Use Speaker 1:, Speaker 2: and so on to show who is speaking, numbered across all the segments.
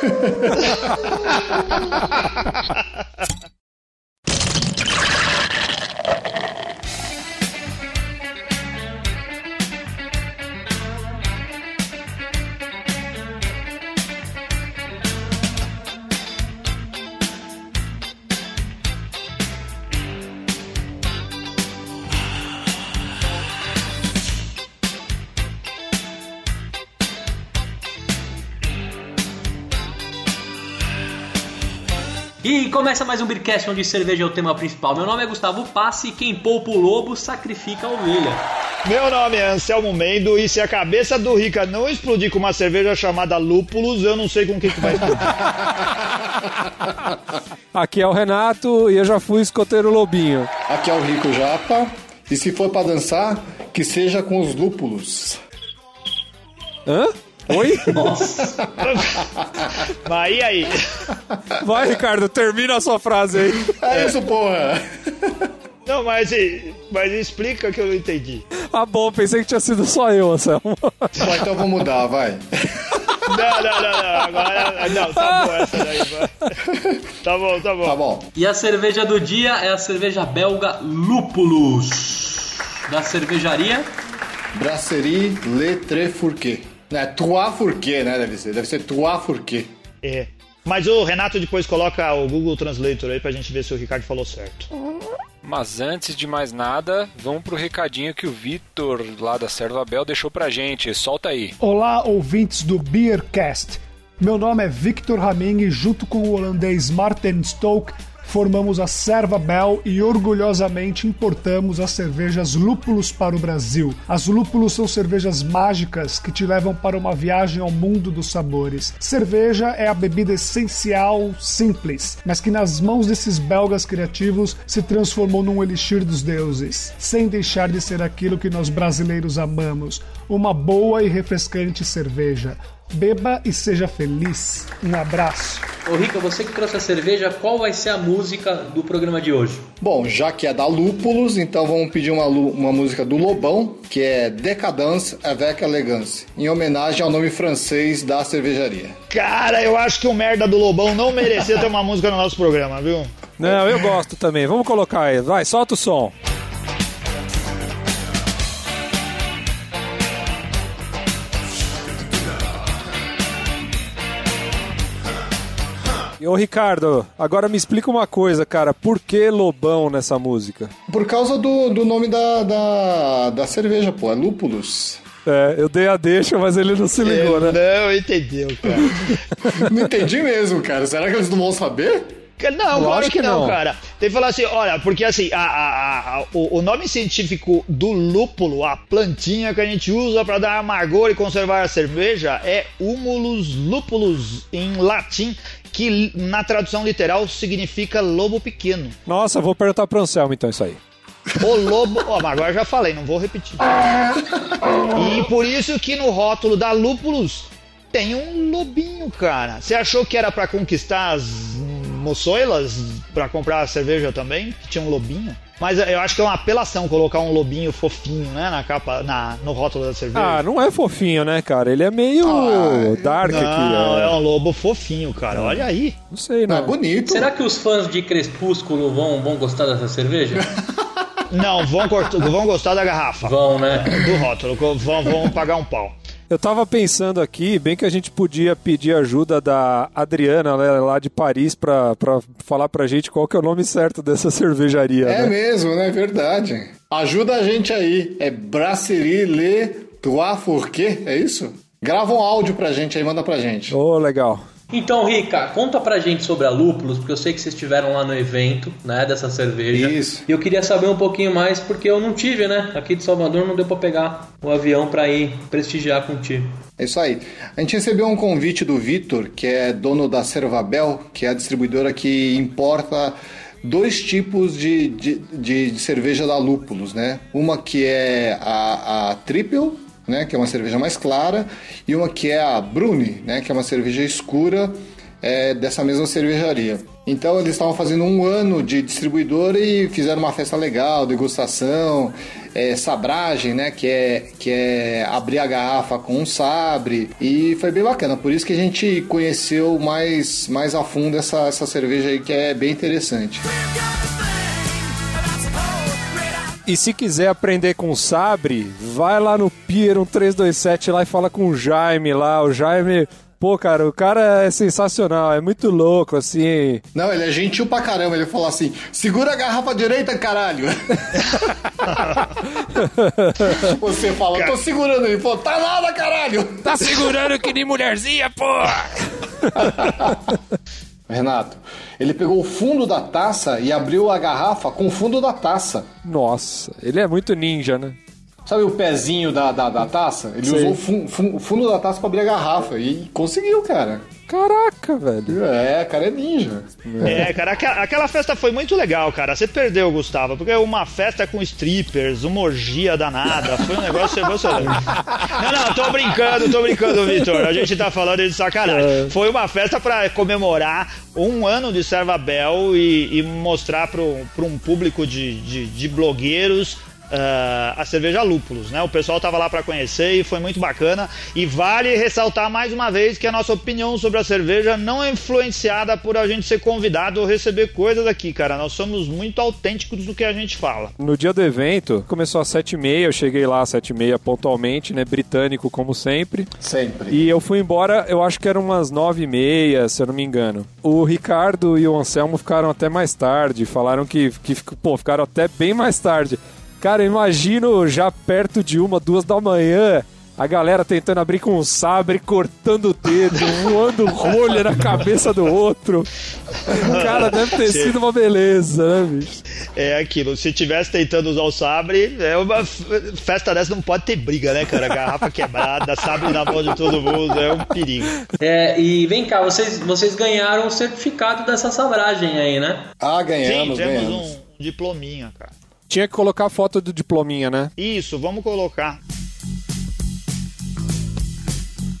Speaker 1: ha ha ha ha ha ha começa mais um Beercast onde cerveja é o tema principal. Meu nome é Gustavo Passe e quem poupa o lobo sacrifica a ovelha.
Speaker 2: Meu nome é Anselmo Mendo e se a cabeça do Rica não explodir com uma cerveja chamada Lúpulos, eu não sei com o que, que vai explodir.
Speaker 3: Aqui é o Renato e eu já fui escoteiro lobinho.
Speaker 4: Aqui é o Rico Japa. E se for pra dançar, que seja com os lúpulos.
Speaker 3: Hã? Oi?
Speaker 1: Nossa.
Speaker 2: Mas e aí?
Speaker 3: Vai, Ricardo, termina a sua frase aí.
Speaker 4: É, isso, porra!
Speaker 2: Não, mas, mas explica que eu não entendi.
Speaker 3: Ah, bom, pensei que tinha sido só eu, Anselmo.
Speaker 4: Bom, então vou mudar, vai.
Speaker 2: Não, não, não, não. Agora. Não, tá bom essa daí, vai. Tá bom, tá bom.
Speaker 4: Tá bom.
Speaker 1: E a cerveja do dia é a cerveja belga Lúpulos. Da cervejaria.
Speaker 4: Brasserie Le Tres Fourquet. É Trois Fourquet, né? Deve ser. Deve ser Trois Fourquet.
Speaker 2: É. Mas o Renato depois coloca o Google Translator aí pra gente ver se o Ricardo falou certo.
Speaker 5: Mas antes de mais nada, vamos pro recadinho que o Vitor, lá da Serva Bel, deixou pra gente. Solta aí.
Speaker 6: Olá, ouvintes do Beercast. Meu nome é Victor Ramin e junto com o holandês Martin Stoke formamos a Serva Bell e orgulhosamente importamos as cervejas Lúpulos para o Brasil. As Lúpulos são cervejas mágicas que te levam para uma viagem ao mundo dos sabores. Cerveja é a bebida essencial, simples, mas que nas mãos desses belgas criativos se transformou num elixir dos deuses, sem deixar de ser aquilo que nós brasileiros amamos, uma boa e refrescante cerveja. Beba e seja feliz. Um abraço.
Speaker 1: Ô Rica, você que trouxe a cerveja, qual vai ser a música do programa de hoje?
Speaker 4: Bom, já que é da Lúpulos, então vamos pedir uma, uma música do Lobão, que é Decadence avec Elegance, em homenagem ao nome francês da cervejaria.
Speaker 2: Cara, eu acho que o merda do Lobão não merecia ter uma música no nosso programa, viu?
Speaker 3: Não, eu gosto também. Vamos colocar aí. Vai, solta o som. Ô Ricardo, agora me explica uma coisa, cara. Por que Lobão nessa música?
Speaker 4: Por causa do, do nome da, da, da cerveja, pô, é Lúpulos.
Speaker 3: É, eu dei a deixa, mas ele não se ligou, né?
Speaker 2: Não, entendeu, cara.
Speaker 4: Não entendi mesmo, cara. Será que eles não vão saber?
Speaker 2: Não, claro que não,
Speaker 3: não.
Speaker 2: cara. Tem que falar assim, olha, porque assim, a- a- a- o, o nome científico do lúpulo, a plantinha que a gente usa para dar amargor e conservar a cerveja, é Humulus lupulus, em latim, que na tradução literal significa lobo pequeno.
Speaker 3: Nossa, vou perguntar pro Anselmo então isso aí.
Speaker 2: O lobo. Ó, mas agora eu já falei, não vou repetir. E por isso que no rótulo da lúpulos tem um lobinho, cara. Você achou que era pra conquistar as moçoilas pra comprar a cerveja também? Que tinha um lobinho? Mas eu acho que é uma apelação colocar um lobinho fofinho, né, na capa, na, no rótulo da cerveja.
Speaker 3: Ah, não é fofinho, né, cara? Ele é meio dark
Speaker 2: não,
Speaker 3: aqui.
Speaker 2: é
Speaker 3: É.
Speaker 2: um lobo fofinho, cara. Olha aí.
Speaker 3: Não sei,
Speaker 4: Não,
Speaker 3: não.
Speaker 4: é bonito.
Speaker 1: Será que os fãs de Crepúsculo vão, vão gostar dessa cerveja?
Speaker 2: Não, vão, cort- vão gostar da garrafa.
Speaker 1: vão, né?
Speaker 2: Do rótulo, vão, vão pagar um pau.
Speaker 3: Eu tava pensando aqui, bem que a gente podia pedir ajuda da Adriana, né, lá de Paris, pra, pra falar pra gente qual que é o nome certo dessa cervejaria.
Speaker 4: É
Speaker 3: né?
Speaker 4: mesmo, né? Verdade. Ajuda a gente aí. É Brasserie Le Trois Fourquet, é isso? Grava um áudio pra gente aí, manda pra gente.
Speaker 3: Ô, legal.
Speaker 1: Então, Rica, conta pra gente sobre a Lúpulos, porque eu sei que vocês estiveram lá no evento, né, dessa cerveja.
Speaker 4: Isso.
Speaker 1: E eu queria saber um pouquinho mais, porque eu não tive, né? Aqui de Salvador não deu pra pegar o avião pra ir prestigiar contigo.
Speaker 4: É isso aí. A gente recebeu um convite do Vitor, que é dono da Servabel, que é a distribuidora que importa dois tipos de, de, de- de cerveja da Lúpulos, né? Uma que é a, a Triple, né? Que é uma cerveja mais clara, e uma que é a Bruni, né? Que é uma cerveja escura é, dessa mesma cervejaria. Então eles estavam fazendo um ano de distribuidora e fizeram uma festa legal, degustação, é, sabragem, né? Que é, que é abrir a garrafa com um sabre. E foi bem bacana. Por isso que a gente conheceu mais, mais a fundo essa, essa cerveja aí que é bem interessante.
Speaker 3: E se quiser aprender com sabre, vai lá no Pier 1327 lá e fala com o Jaime lá. O Jaime Pô, cara, o cara é sensacional, é muito louco, assim.
Speaker 4: Não, ele é gentil pra caramba. Ele falou assim: segura a garrafa direita, caralho. Você fala, tô segurando. Ele falou, tá nada, caralho.
Speaker 5: Tá segurando que nem mulherzinha, porra.
Speaker 4: Renato, ele pegou o fundo da taça e abriu a garrafa com o fundo da taça.
Speaker 3: Nossa, ele é muito ninja, né?
Speaker 4: Sabe o pezinho da, da, da taça? Ele
Speaker 3: Sei.
Speaker 4: usou o fun- fun- fundo da taça pra abrir a garrafa e conseguiu, cara.
Speaker 3: Caraca, velho.
Speaker 4: É, cara é ninja.
Speaker 2: É, cara, aquela, aquela festa foi muito legal, cara. Você perdeu, Gustavo, porque é uma festa com strippers, uma orgia danada. Foi um negócio emocionante. Não, não, tô brincando, tô brincando, Vitor. A gente tá falando de sacanagem. Foi uma festa pra comemorar um ano de Servabel e, e mostrar pro um público de, de, de blogueiros. Ah, a cerveja Lúpulos, né? O pessoal tava lá para conhecer e foi muito bacana. E vale ressaltar mais uma vez que a nossa opinião sobre a cerveja não é influenciada por a gente ser convidado ou receber coisas aqui, cara. Nós somos muito autênticos do que a gente fala.
Speaker 3: No dia do evento, começou às 7h30, eu cheguei lá às 7h30 pontualmente, né? Britânico, como sempre.
Speaker 4: Sempre.
Speaker 3: E eu fui embora, eu acho que eram umas 9h30, se eu não me engano. O Ricardo e o Anselmo ficaram até mais tarde, falaram que, que pô, ficaram até bem mais tarde. Cara, imagino já perto de uma, duas da manhã, a galera tentando abrir com um sabre, cortando o dedo, voando rolha na cabeça do outro. Cara, deve ter sido uma beleza, né, bicho?
Speaker 2: É aquilo, se tivesse tentando usar o sabre, é uma festa dessa não pode ter briga, né, cara? Garrafa quebrada, sabre na mão de todo mundo, é um perigo.
Speaker 1: É, e vem cá, vocês, vocês ganharam o certificado dessa sabragem aí, né?
Speaker 4: Ah,
Speaker 2: Sim,
Speaker 4: ganhamos,
Speaker 2: temos
Speaker 4: ganhamos.
Speaker 2: um diplominha, cara.
Speaker 3: Tinha que colocar a foto do diplominha, né?
Speaker 2: Isso, vamos colocar.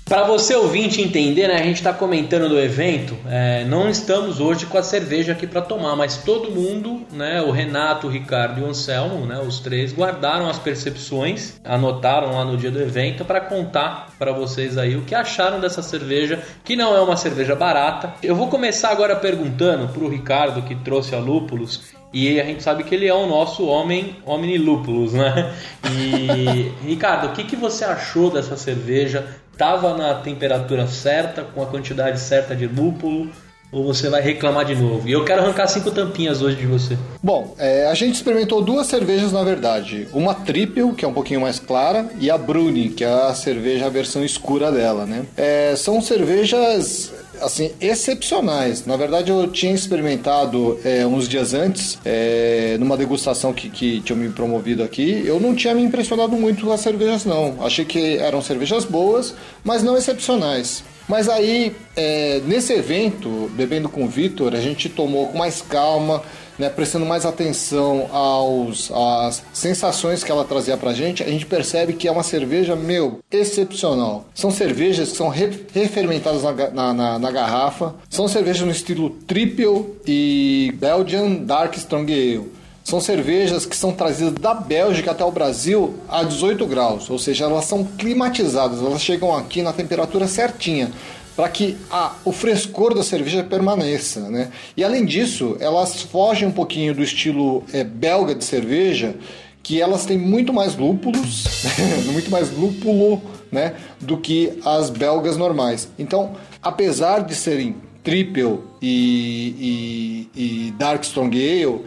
Speaker 1: Para você ouvinte entender, né, a gente está comentando do evento, é, não estamos hoje com a cerveja aqui para tomar, mas todo mundo, né, o Renato, o Ricardo e o Anselmo, né, os três guardaram as percepções, anotaram lá no dia do evento para contar para vocês aí o que acharam dessa cerveja, que não é uma cerveja barata. Eu vou começar agora perguntando para o Ricardo que trouxe a Lúpulos e a gente sabe que ele é o nosso homem, homem lúpulos, né? E Ricardo, o que, que você achou dessa cerveja? Tava na temperatura certa, com a quantidade certa de lúpulo? Ou você vai reclamar de novo? E eu quero arrancar cinco tampinhas hoje de você.
Speaker 4: Bom, é, a gente experimentou duas cervejas na verdade. Uma triple, que é um pouquinho mais clara, e a Bruni, que é a cerveja, a versão escura dela, né? É, são cervejas assim, excepcionais. Na verdade, eu tinha experimentado é, uns dias antes, é, numa degustação que, que tinha me promovido aqui. Eu não tinha me impressionado muito com as cervejas, não. Achei que eram cervejas boas, mas não excepcionais. Mas aí, é, nesse evento, bebendo com o Vitor, a gente tomou com mais calma, né, prestando mais atenção aos, às sensações que ela trazia pra gente, a gente percebe que é uma cerveja, meu, excepcional. São cervejas que são re- refermentadas na, na, na- na garrafa, são cervejas no estilo Triple e Belgian Dark Strong Ale. São cervejas que são trazidas da Bélgica até o Brasil a 18 graus, ou seja, elas são climatizadas, elas chegam aqui na temperatura certinha para que a- o frescor da cerveja permaneça, né? E além disso, elas fogem um pouquinho do estilo eh, belga de cerveja, que elas têm muito mais lúpulos, muito mais lúpulo, né, do que as belgas normais. Então, apesar de serem triple e, e- e dark strong ale,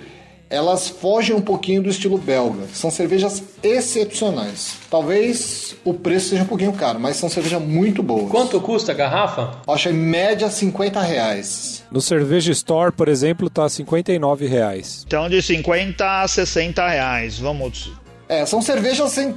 Speaker 4: elas fogem um pouquinho do estilo belga. São cervejas excepcionais. Talvez o preço seja um pouquinho caro, mas são cervejas muito boas.
Speaker 1: Quanto custa a garrafa?
Speaker 4: Acho em média 50 reais.
Speaker 3: No Cerveja Store, por exemplo, tá 59 reais.
Speaker 2: Então, de 50 a 60 reais. Vamos.
Speaker 4: É, são cervejas assim,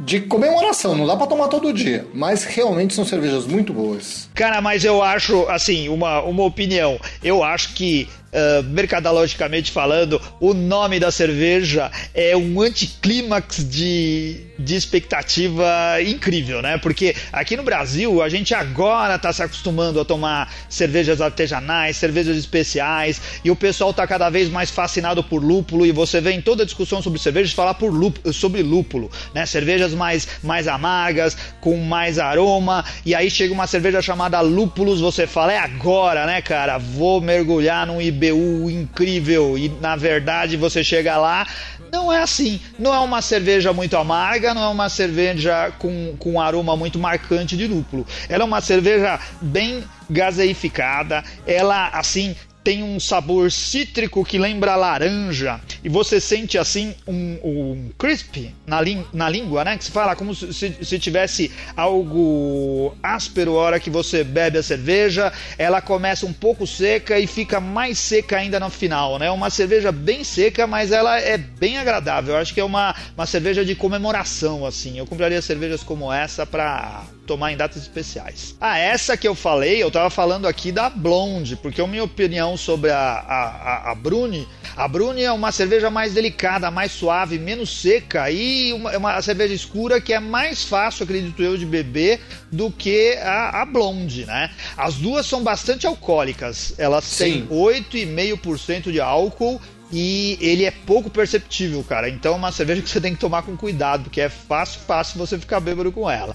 Speaker 4: de comemoração, não dá pra tomar todo dia, mas realmente são cervejas muito boas.
Speaker 2: Cara, mas eu acho, assim, uma, uma opinião. Eu acho que uh, mercadologicamente falando, o nome da cerveja é um anticlímax de, de expectativa incrível, né? Porque aqui no Brasil a gente agora está se acostumando a tomar cervejas artesanais, cervejas especiais, e o pessoal está cada vez mais fascinado por lúpulo, e você vê em toda a discussão sobre cervejas falar por lúpulo, sobre lúpulo, né? Cervejas mais, mais amargas, com mais aroma, e aí chega uma cerveja chamada lúpulos, você fala, é agora, né, cara? Vou mergulhar num IBU incrível, e na verdade você chega lá, não é assim. Não é uma cerveja muito amarga, não é uma cerveja com, com aroma muito marcante de lúpulo. Ela é uma cerveja bem gaseificada, ela assim tem um sabor cítrico que lembra laranja e você sente assim um, um crisp na, na língua, né? Que se fala como se, se tivesse algo áspero a hora que você bebe a cerveja. Ela começa um pouco seca e fica mais seca ainda no final, né? Uma cerveja bem seca, mas ela é bem agradável. Eu acho que é uma, uma cerveja de comemoração, assim. Eu compraria cervejas como essa para tomar em datas especiais. Ah, essa que eu falei, eu tava falando aqui da Blonde, porque a minha opinião sobre a, a, a, Bruni, a Bruni é uma cerveja mais delicada, mais suave, menos seca e uma, é uma cerveja escura que é mais fácil, acredito eu, de beber do que a, a Blonde, né? As duas são bastante alcoólicas, elas Sim. têm 8,5% de álcool e ele é pouco perceptível, cara. Então é uma cerveja que você tem que tomar com cuidado, porque é fácil, fácil você ficar bêbado com ela.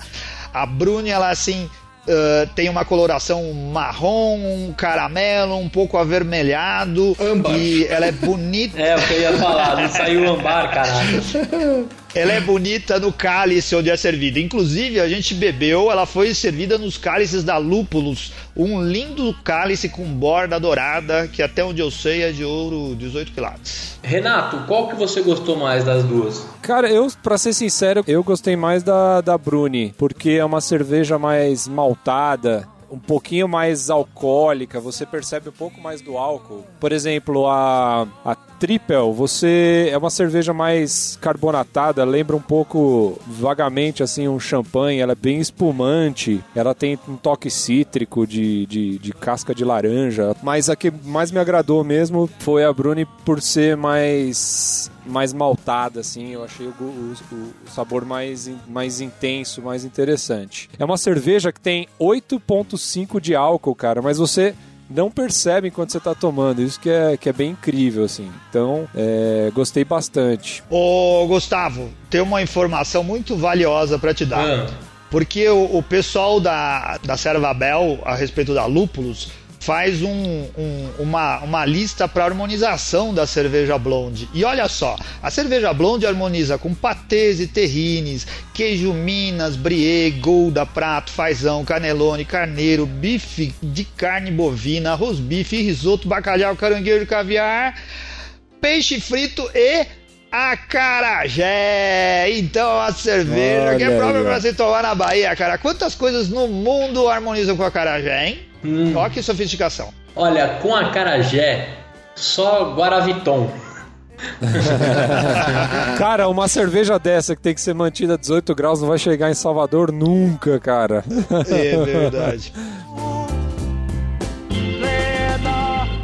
Speaker 2: A Bruni, ela assim, Uh, tem uma coloração marrom, um caramelo, um pouco avermelhado.
Speaker 1: Ambar.
Speaker 2: E ela é bonita.
Speaker 1: é, o que eu ia falar, não saiu ambar, caralho.
Speaker 2: Ela é bonita no cálice onde é servida. Inclusive, a gente bebeu, ela foi servida nos cálices da Lúpulos. Um lindo cálice com borda dourada, que até onde eu sei é de ouro 18 quilates.
Speaker 1: Renato, qual que você gostou mais das duas?
Speaker 3: Cara, eu, pra ser sincero, eu gostei mais da, da Bruni, porque é uma cerveja mais maltada um pouquinho mais alcoólica, você percebe um pouco mais do álcool. Por exemplo, a, a Triple, você é uma cerveja mais carbonatada, lembra um pouco vagamente assim um champanhe, ela é bem espumante, ela tem um toque cítrico de, de, de casca de laranja, mas a que mais me agradou mesmo foi a Bruni por ser mais mais maltada, assim, eu achei o, o, o, sabor mais, mais intenso, mais interessante. É uma cerveja que tem 8,5 de álcool, cara, mas você não percebe enquanto você está tomando. Isso que é, que é bem incrível, assim. Então, é, gostei bastante.
Speaker 2: Ô, Gustavo, tem uma informação muito valiosa para te dar. Ah. Porque o, o, pessoal da, da Servabel, a respeito da lúpulos, faz um, um, uma, uma lista para harmonização da cerveja blonde. E olha só, a cerveja blonde harmoniza com patês e terrines, queijo minas, brie, golda, prato, fazão, canelone, carneiro, bife de carne bovina, arroz bife, risoto, bacalhau, caranguejo, caviar, peixe frito e acarajé. Então a cerveja Olha que é própria para se tomar na Bahia, cara. Quantas coisas no mundo harmonizam com a acarajé, hein? Hum. Olha que sofisticação.
Speaker 1: Olha, com a carajé, só Guaraviton.
Speaker 3: cara, uma cerveja dessa que tem que ser mantida a 18 graus não vai chegar em Salvador nunca, cara.
Speaker 2: É verdade.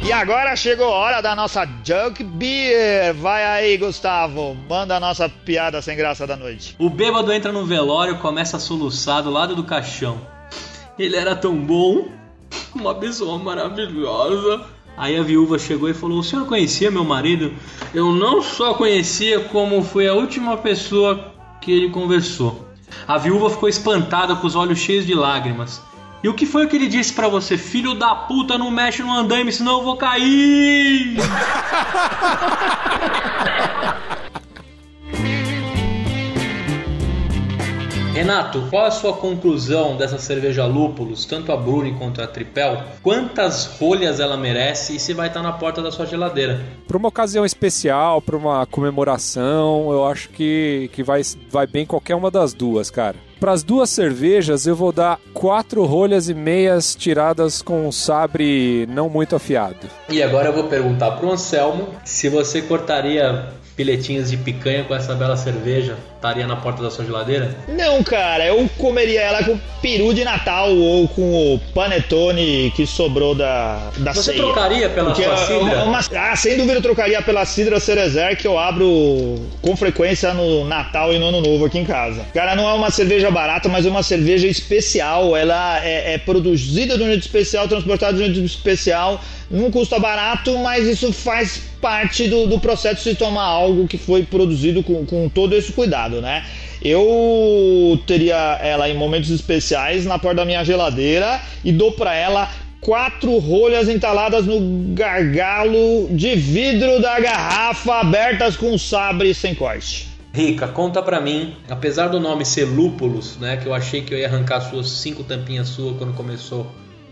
Speaker 2: E agora chegou a hora da nossa Junk Beer. Vai aí, Gustavo. Manda a nossa piada sem graça da noite.
Speaker 1: O bêbado entra no velório e começa a soluçar do lado do caixão. Ele era tão bom, uma pessoa maravilhosa. Aí a viúva chegou e falou: O senhor conhecia meu marido? Eu não só conhecia, como foi a última pessoa que ele conversou. A viúva ficou espantada com os olhos cheios de lágrimas. E o que foi que ele disse para você? Filho da puta, não mexe no andaime, senão eu vou cair! Renato, qual a sua conclusão dessa cerveja lúpulos, tanto a Bruni quanto a Tripel? Quantas rolhas ela merece e se vai estar na porta da sua geladeira?
Speaker 3: Para uma ocasião especial, para uma comemoração, eu acho que, que vai, vai bem qualquer uma das duas, cara. Para as duas cervejas, eu vou dar quatro rolhas e meias tiradas com um sabre não muito afiado.
Speaker 1: E agora eu vou perguntar para o Anselmo se você cortaria piletinhos de picanha com essa bela cerveja estaria na porta da sua geladeira?
Speaker 2: Não, cara, eu comeria ela com peru de Natal ou com o panetone que sobrou da, da
Speaker 1: Você
Speaker 2: ceia.
Speaker 1: trocaria pela
Speaker 2: Porque
Speaker 1: sua
Speaker 2: é
Speaker 1: cidra?
Speaker 2: uma- ah, sem dúvida eu trocaria pela cidra Cerezer que eu abro com frequência no Natal e no Ano Novo aqui em casa. Cara, não é uma cerveja barata, mas é uma cerveja especial. Ela é, é produzida de um jeito especial, transportada de um jeito especial. Não custa barato, mas isso faz parte do, do processo de tomar algo que foi produzido com, com todo esse cuidado, né? Eu teria ela em momentos especiais na porta da minha geladeira e dou pra ela quatro rolhas entaladas no gargalo de vidro da garrafa abertas com sabre sem corte.
Speaker 1: Rica, conta pra mim, apesar do nome ser Lúpulos, né, que eu achei que eu ia arrancar suas cinco tampinhas suas quando começou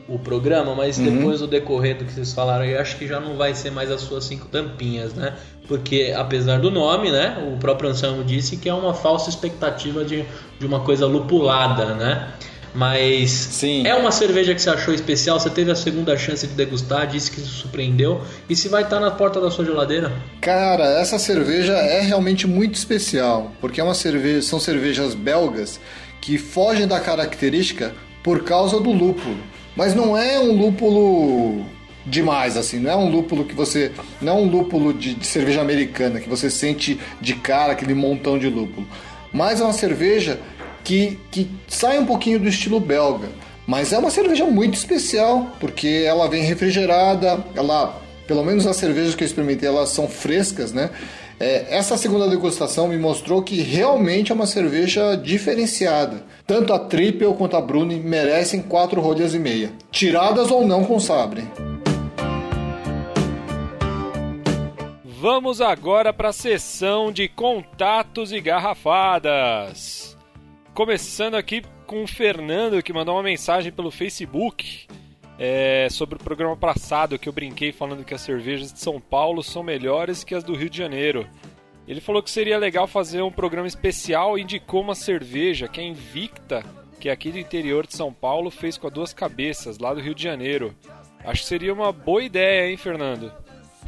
Speaker 1: o programa, mas depois do decorrer do que vocês falaram, eu acho que já não vai ser mais as suas cinco tampinhas, né? Porque apesar do nome, né, o próprio Anselmo disse que é uma falsa expectativa de, de uma coisa lupulada, né? Mas
Speaker 4: Sim.
Speaker 1: é uma cerveja que você achou especial, você teve a segunda chance de degustar, disse que se surpreendeu, e se vai estar na porta da sua geladeira?
Speaker 4: Cara, essa cerveja é realmente muito especial, porque é uma cerveja, são cervejas belgas que fogem da característica por causa do lúpulo. Mas não é um lúpulo demais assim, não é um lúpulo que você, não é um lúpulo de, de cerveja americana que você sente de cara aquele montão de lúpulo. Mas é uma cerveja que, que sai um pouquinho do estilo belga. Mas é uma cerveja muito especial, porque ela vem refrigerada, ela, pelo menos as cervejas que eu experimentei, elas são frescas, né? É, essa segunda degustação me mostrou que realmente é uma cerveja diferenciada. Tanto a Triple quanto a Bruni merecem quatro rolhas e meia, tiradas ou não com sabre.
Speaker 5: Vamos agora para a sessão de contatos e garrafadas. Começando aqui com o Fernando que mandou uma mensagem pelo Facebook é, sobre o programa passado que eu brinquei falando que as cervejas de São Paulo são melhores que as do Rio de Janeiro. Ele falou que seria legal fazer um programa especial e indicou uma cerveja que é Invicta, que é aqui do interior de São Paulo, fez com a Duas Cabeças, lá do Rio de Janeiro. Acho que seria uma boa ideia, hein, Fernando?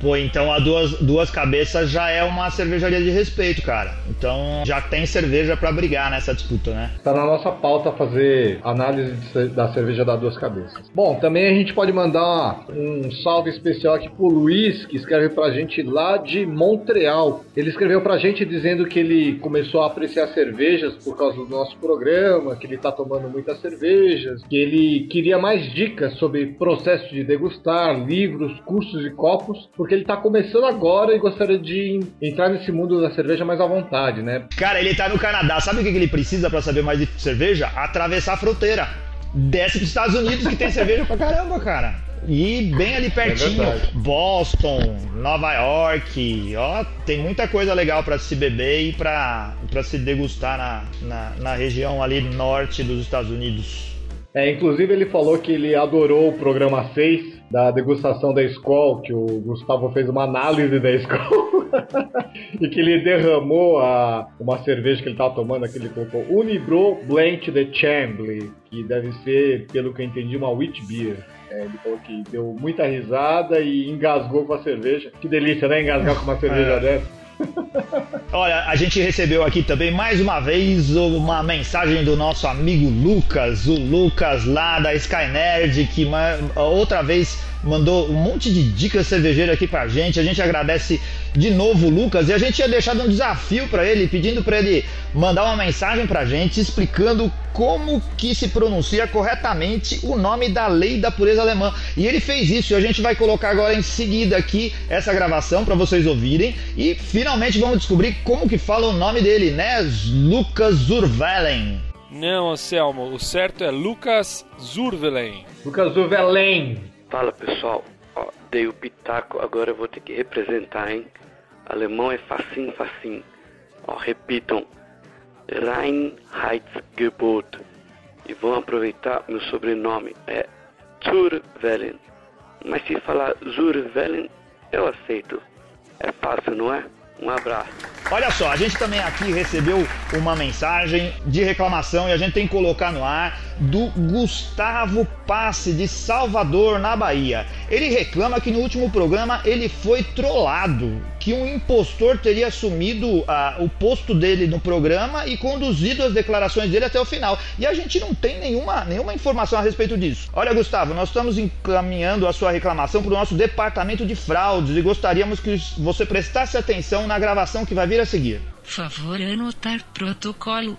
Speaker 2: Pô, então a duas, duas cabeças já é uma cervejaria de respeito, cara. Então já tem cerveja pra brigar nessa disputa, né?
Speaker 7: Tá na nossa pauta fazer análise da cerveja da Duas Cabeças. Bom, também a gente pode mandar um salve especial aqui pro Luiz, que escreve pra gente lá de Montreal. Ele escreveu pra gente dizendo que ele começou a apreciar cervejas por causa do nosso programa, que ele tá tomando muitas cervejas, que ele queria mais dicas sobre processo de degustar, livros, cursos e copos, porque ele tá começando agora e gostaria de entrar nesse mundo da cerveja mais à vontade, né?
Speaker 2: Cara, ele tá no Canadá. Sabe o que ele precisa pra saber mais de cerveja? Atravessar a fronteira. Desce pros Estados Unidos que tem cerveja pra caramba, cara. E bem ali pertinho,
Speaker 7: verdade.
Speaker 2: Boston, Nova York, ó, tem muita coisa legal pra se beber e pra, pra se degustar na, na, na região ali norte dos Estados Unidos.
Speaker 7: É, inclusive ele falou que ele adorou o programa 6 da degustação da Skol, que o Gustavo fez uma análise da Skol. e que ele derramou a, uma cerveja que ele estava tomando, que ele colocou Unibro Blend de Chambly, que deve ser, pelo que eu entendi, uma wheat beer. É, ele falou que deu muita risada e engasgou com a cerveja. Que delícia, né? Engasgar com uma cerveja dessa.
Speaker 2: Olha, a gente recebeu aqui também mais uma vez uma mensagem do nosso amigo Lucas, o Lucas lá da Skynerd, que ma- outra vez mandou um monte de dicas cervejeiras aqui pra gente. A gente agradece de novo o Lucas e a gente tinha deixado um desafio pra ele, pedindo pra ele mandar uma mensagem pra gente explicando como que se pronuncia corretamente o nome da lei da pureza alemã. E ele fez isso e a gente vai colocar agora em seguida aqui essa gravação para vocês ouvirem e finalmente vamos descobrir como que fala o nome dele, né? Lucas Zurvelen.
Speaker 5: Não, Anselmo, o certo é Lucas Zurvelen.
Speaker 7: Lucas Uvelen.
Speaker 8: Fala pessoal, Ó, dei o pitaco, agora eu vou ter que representar, hein? Alemão é facinho, facinho. Ó, repitam, Reinheitsgebot. E vão aproveitar meu sobrenome, é Zurvelen. Mas se falar Zurvelen, eu aceito. É fácil, não é? Um abraço.
Speaker 2: Olha só, a gente também aqui recebeu uma mensagem de reclamação e a gente tem que colocar no ar do Gustavo Passe de Salvador, na Bahia. Ele reclama que no último programa ele foi trollado, que um impostor teria assumido ah, o posto dele no programa e conduzido as declarações dele até o final. E a gente não tem nenhuma, nenhuma informação a respeito disso. Olha, Gustavo, nós estamos encaminhando a sua reclamação para o nosso departamento de fraudes e gostaríamos que você prestasse atenção na gravação que vai vir a seguir.
Speaker 9: Favor anotar protocolo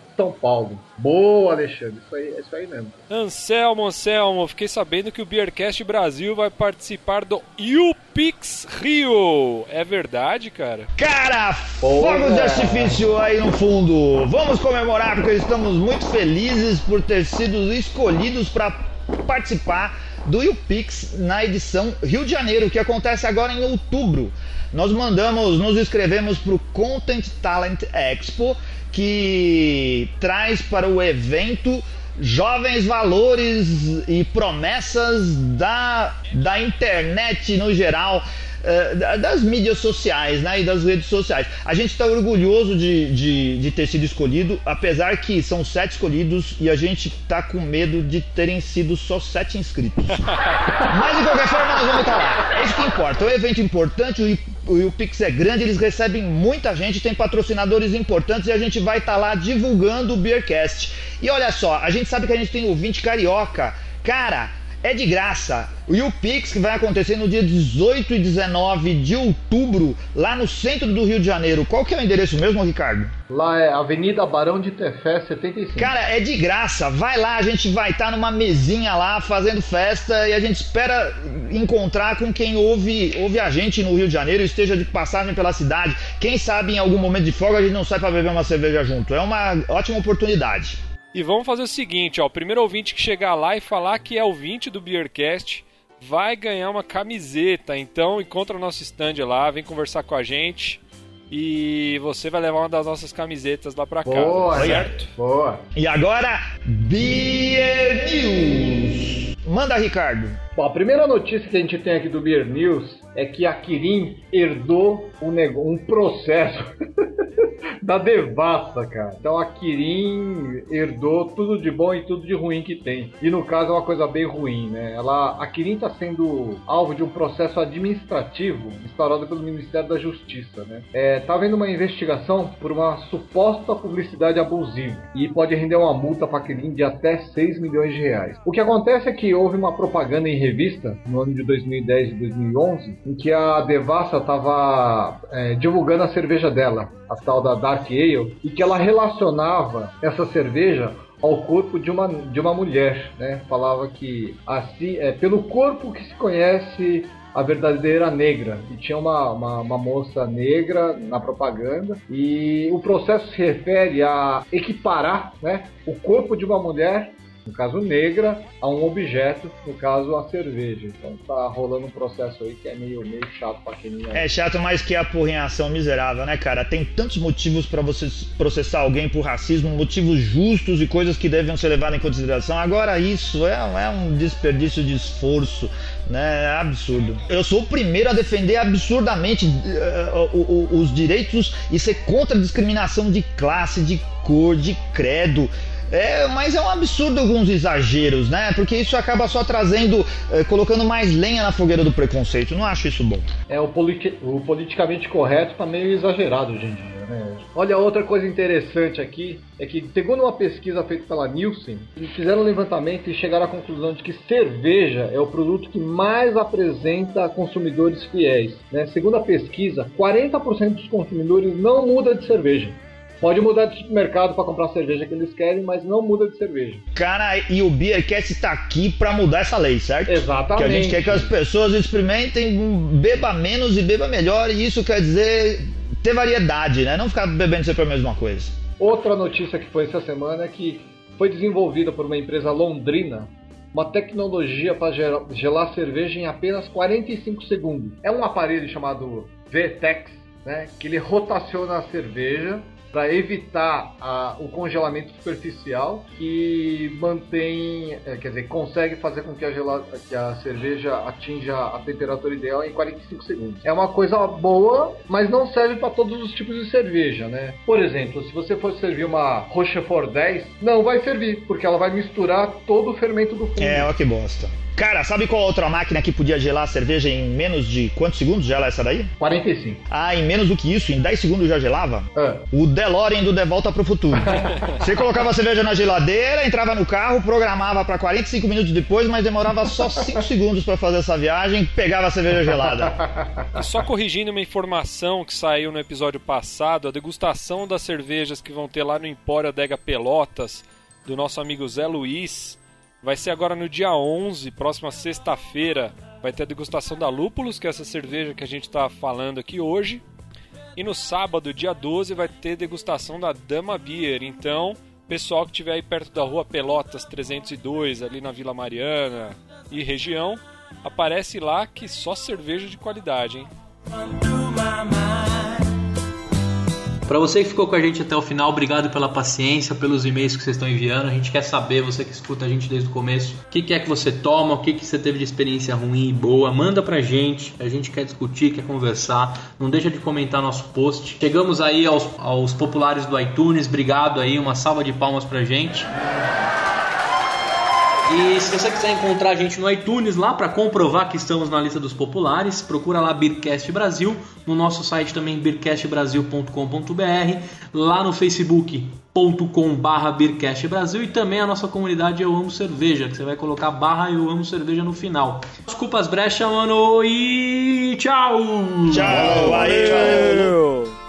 Speaker 7: São Paulo. Boa, Alexandre, isso aí, é isso aí mesmo.
Speaker 5: Anselmo, Anselmo, fiquei sabendo que o Beercast Brasil vai participar do UPix Rio. É verdade, cara?
Speaker 2: Cara, fogos de artifício aí no fundo. Vamos comemorar porque estamos muito felizes por ter sido escolhidos para participar do UPix na edição Rio de Janeiro, que acontece agora em outubro. Nós mandamos, nos inscrevemos para o Content Talent Expo, que traz para o evento jovens valores e promessas da, da internet no geral. Eh, das mídias sociais né, e das redes sociais. A gente está orgulhoso de, de, de ter sido escolhido, apesar que são sete escolhidos e a gente está com medo de terem sido só sete inscritos. Mas de qualquer forma, nós vamos estar lá. É isso que importa. É um evento importante, o o Pix é grande, eles recebem muita gente, tem patrocinadores importantes e a gente vai estar lá divulgando o Beercast. E olha só, a gente sabe que a gente tem ouvinte carioca. Cara, é de graça. O YouPix que vai acontecer no dia 18 e 19 de outubro, lá no centro do Rio de Janeiro. Qual que é o endereço mesmo, Ricardo?
Speaker 7: Lá é Avenida Barão de Tefé 75.
Speaker 2: Cara, é de graça. Vai lá, a gente vai estar numa mesinha lá fazendo festa e a gente espera encontrar com quem ouve, ouve a gente no Rio de Janeiro, esteja de passagem pela cidade. Quem sabe em algum momento de folga a gente não sai para beber uma cerveja junto. É uma ótima oportunidade.
Speaker 5: E vamos fazer o seguinte, ó, o primeiro ouvinte que chegar lá e falar que é ouvinte do Beercast vai ganhar uma camiseta. Então encontra nosso stand lá, vem conversar com a gente e você vai levar uma das nossas camisetas lá pra casa,
Speaker 7: Boa,
Speaker 5: certo?
Speaker 7: Boa.
Speaker 2: E agora, Beer News. Manda, Ricardo.
Speaker 7: Bom, a primeira notícia que a gente tem aqui do Beer News é que a Kirin herdou um, nego- um processo da devassa, cara. Então a Kirin herdou tudo de bom e tudo de ruim que tem. E no caso é uma coisa bem ruim, né? Ela, a Kirin está sendo alvo de um processo administrativo instaurado pelo Ministério da Justiça, né? É, tá havendo uma investigação por uma suposta publicidade abusiva e pode render uma multa para a Kirin de até 6 milhões de reais. O que acontece é que houve uma propaganda em revista no ano de 2010 e 2011 em que a Devassa estava divulgando a cerveja dela, a tal da Dark Ale, e que ela relacionava essa cerveja ao corpo de uma, de uma mulher, né? Falava que assim, é pelo corpo que se conhece a verdadeira negra. E tinha uma, uma, uma moça negra na propaganda. E o processo se refere a equiparar né, o corpo de uma mulher, no caso negra, a um objeto, no caso a cerveja. Então tá rolando um processo aí que é meio, meio chato pra quem não
Speaker 2: É chato mais que a porrinhação miserável, né, cara? Tem tantos motivos pra você processar alguém por racismo, motivos justos e coisas que devem ser levadas em consideração. Agora, isso é, é um desperdício de esforço, né? É absurdo. Eu sou o primeiro a defender absurdamente o- os direitos e ser contra a discriminação de classe, de cor, de credo. É, mas é um absurdo alguns exageros, né? Porque isso acaba só trazendo, eh, colocando mais lenha na fogueira do preconceito. Não acho isso bom.
Speaker 7: É, o, politi- o politicamente correto tá meio exagerado hoje em dia, né? Olha, outra coisa interessante aqui é que, segundo uma pesquisa feita pela Nielsen, eles fizeram um levantamento e chegaram à conclusão de que cerveja é o produto que mais apresenta consumidores fiéis. Né? Segundo a pesquisa, 40% dos consumidores não muda de cerveja. Pode mudar de supermercado para comprar a cerveja que eles querem, mas não muda de cerveja.
Speaker 2: Cara, e o Beercast tá aqui pra mudar essa lei, certo?
Speaker 7: Exatamente.
Speaker 2: Que a gente quer que as pessoas experimentem, beba menos e beba melhor, e isso quer dizer ter variedade, né? Não ficar bebendo sempre a mesma coisa.
Speaker 7: Outra notícia que foi essa semana é que foi desenvolvida por uma empresa londrina uma tecnologia para gelar cerveja em apenas 45 segundos. É um aparelho chamado VTEX né? Que ele rotaciona a cerveja para evitar a, o congelamento superficial que mantém, é, quer dizer, consegue fazer com que a, gela, que a cerveja atinja a temperatura ideal em 45 segundos. É uma coisa boa, mas não serve para todos os tipos de cerveja, né? Por exemplo, se você for servir uma Rochefort 10, não vai servir, porque ela vai misturar todo o fermento do fundo.
Speaker 2: É, ó que bosta. Cara, sabe qual outra máquina que podia gelar a cerveja em menos de quantos segundos gela essa daí?
Speaker 7: 45.
Speaker 2: Ah, em menos do que isso, em 10 segundos já gelava?
Speaker 7: É.
Speaker 2: O DeLorean do De Volta pro Futuro. Você colocava a cerveja na geladeira, entrava no carro, programava para 45 minutos depois, mas demorava só 5 segundos para fazer essa viagem, pegava a cerveja gelada.
Speaker 3: E só corrigindo uma informação que saiu no episódio passado, a degustação das cervejas que vão ter lá no Empório Adega Pelotas, do nosso amigo Zé Luiz, vai ser agora no dia 11, próxima sexta-feira. Vai ter a degustação da Lúpulos, que é essa cerveja que a gente está falando aqui hoje. E no sábado, dia 12, vai ter degustação da Dama Beer. Então, pessoal que estiver aí perto da rua Pelotas 302, ali na Vila Mariana e região, aparece lá que só cerveja de qualidade, hein?
Speaker 1: Para você que ficou com a gente até o final, obrigado pela paciência, pelos e-mails que vocês estão enviando. A gente quer saber, você que escuta a gente desde o começo, o que, que é que você toma, o que, que você teve de experiência ruim e boa. Manda pra gente, a gente quer discutir, quer conversar. Não deixa de comentar nosso post. Chegamos aí aos, aos populares do iTunes, obrigado aí, uma salva de palmas pra gente. E se você quiser encontrar a gente no iTunes lá para comprovar que estamos na lista dos populares, procura lá Beercast Brasil, no nosso site também beercastbrasil.com.br, lá no facebook.com barra Beercast Brasil e também a nossa comunidade Eu Amo Cerveja, que você vai colocar barra Eu Amo Cerveja no final. Desculpa as brechas, mano, e tchau!
Speaker 2: Tchau, aí, tchau.
Speaker 4: Valeu!